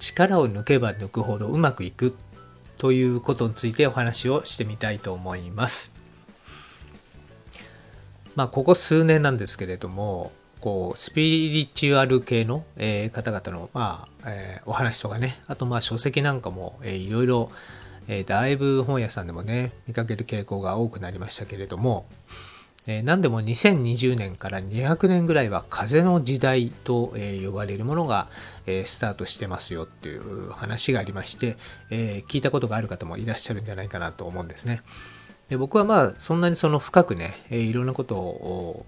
力を抜けば抜くほどうまくいくということについてお話をしてみたいと思います。まあ、ここ数年なんですけれども、こう、スピリチュアル系の、えー方々の、まあ、えーお話とかね、あと、まあ、書籍なんかも、えーいろいろ、えーだいぶ本屋さんでもね、見かける傾向が多くなりましたけれども、何でも2020年から200年ぐらいは風の時代と、呼ばれるものが、スタートしてますよっていう話がありまして、聞いたことがある方もいらっしゃるんじゃないかなと思うんですね。で僕はまあそんなにその深くね、いろんなことを、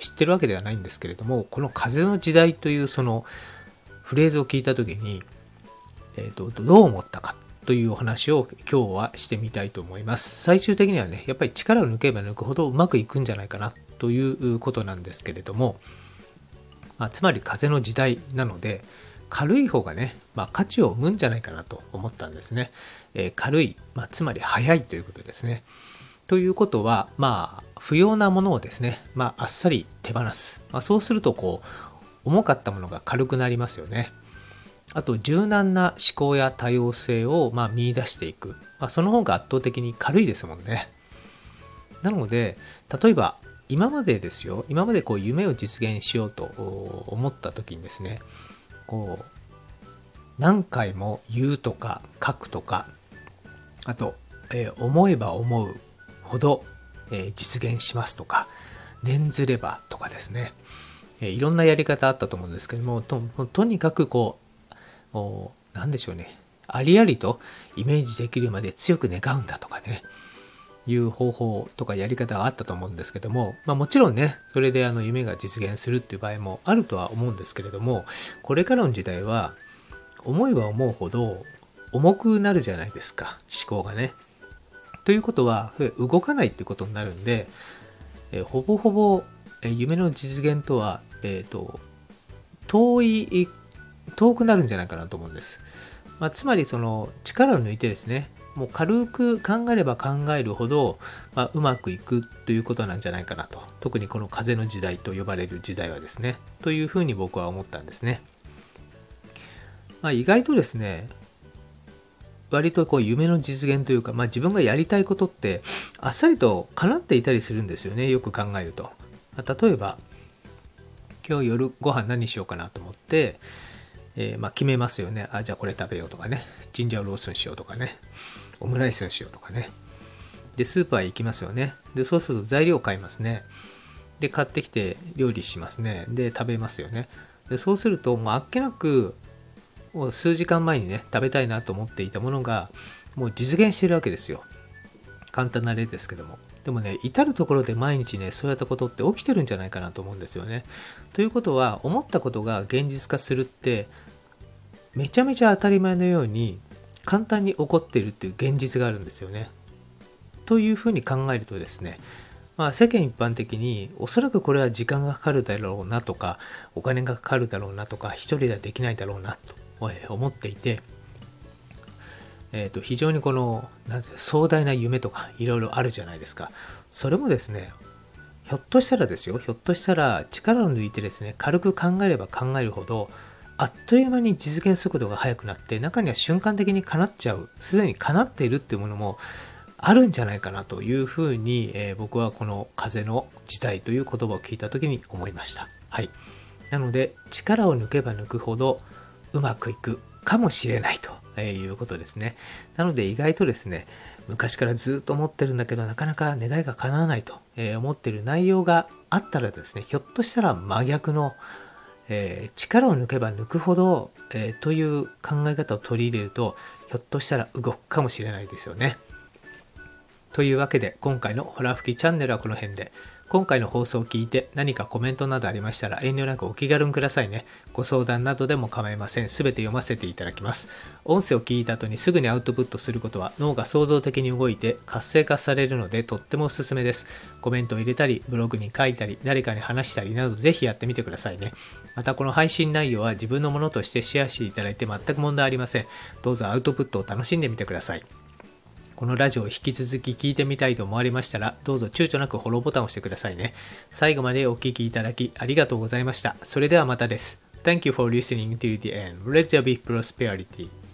知ってるわけではないんですけれどもこの風の時代というそのフレーズを聞いた時に、えーとどう思ったかというお話を今日はしてみたいと思います最終的にはねやっぱり力を抜けば抜くほどうまくいくんじゃないかなということなんですけれども、まあ、つまり風の時代なので軽い方がね、まあ、価値を生むんじゃないかなと思ったんですね、えー軽い、まあ、つまり速いということですねということは、まあ、不要なものをですね、まあ、あっさり手放す。まあ、そうすると、こう、重かったものが軽くなりますよね。あと、柔軟な思考や多様性を、まあ、見出していく。まあ、その方が圧倒的に軽いですもんね。なので、例えば、今までですよ、今までこう、夢を実現しようと思った時にですね、こう、何回も言うとか書くとか、あと、えー思えば思うほど、えー実現しますとか、念ずればとかですね、えーいろんなやり方あったと思うんですけども、ととにかくこう、おなんでしょうね、ありありとイメージできるまで強く願うんだとかね、いう方法とかやり方があったと思うんですけども、まあもちろんね、それであの夢が実現するっていう場合もあるとは思うんですけれども、これからの時代は、思えば思うほど重くなるじゃないですか、思考がね。ということは、動かないっていうことになるんで、えほぼほぼ夢の実現とは、えっ、と、遠い、遠くなるんじゃないかなと思うんです。まあ、つまり、その、力を抜いてですね、もう軽く考えれば考えるほど、まあ、うまくいくということなんじゃないかなと。特にこの風の時代と呼ばれる時代はですね、というふうに僕は思ったんですね。まあ、意外とですね、割とこう夢の実現というか、まあ、自分がやりたいことってあっさりと叶っていたりするんですよねよく考えると、まあ例えば今日夜ご飯何しようかなと思って、えーまあ、決めますよね。あじゃあこれ食べようとかね。ジンジャーロースにしようとかね。オムライスにしようとかね。でスーパーへ行きますよね。でそうすると材料買いますね。で買ってきて料理しますね。で食べますよね。でそうするともうあっけなくもう数時間前にね食べたいなと思っていたものがもう実現してるわけですよ。簡単な例ですけども。でもね至る所で毎日ねそういったことって起きてるんじゃないかなと思うんですよね。ということは思ったことが現実化するってめちゃめちゃ当たり前のように簡単に起こっているっていう現実があるんですよね。というふうに考えるとですねまあ、世間一般的におそらくこれは時間がかかるだろうなとかお金がかかるだろうなとか一人ではできないだろうなと思っていて、えー、と非常にこのなんて壮大な夢とかいろいろあるじゃないですかそれもですねひょっとしたらですよひょっとしたら力を抜いてですね軽く考えれば考えるほどあっという間に実現速度が速くなって中には瞬間的に叶っちゃうすでに叶っているっていうものもあるんじゃないかなというふうに、えー僕はこの風の時代という言葉を聞いた時に思いました。はい。なので力を抜けば抜くほどうまくいくかもしれないということですね。なので意外とですね、昔からずっと思ってるんだけどなかなか願いが叶わないとえ思ってる内容があったらですね、ひょっとしたら真逆のえー力を抜けば抜くほど、えーという考え方を取り入れるとひょっとしたら動くかもしれないですよね。というわけで今回のホラ吹きチャンネルはこの辺で今回の放送を聞いて何かコメントなどありましたら遠慮なくお気軽にくださいね。ご相談などでも構いません。すべて読ませていただきます。音声を聞いた後にすぐにアウトプットすることは脳が創造的に動いて活性化されるのでとってもおすすめです。コメントを入れたり、ブログに書いたり、誰かに話したりなどぜひやってみてくださいね。またこの配信内容は自分のものとしてシェアしていただいて全く問題ありません。どうぞアウトプットを楽しんでみてください。このラジオを引き続き聞いてみたいと思われましたら、どうぞ躊躇なくフォローボタンを押してくださいね。最後までお聴きいただきありがとうございました。それではまたです。Thank you for listening to the end. Let there be prosperity.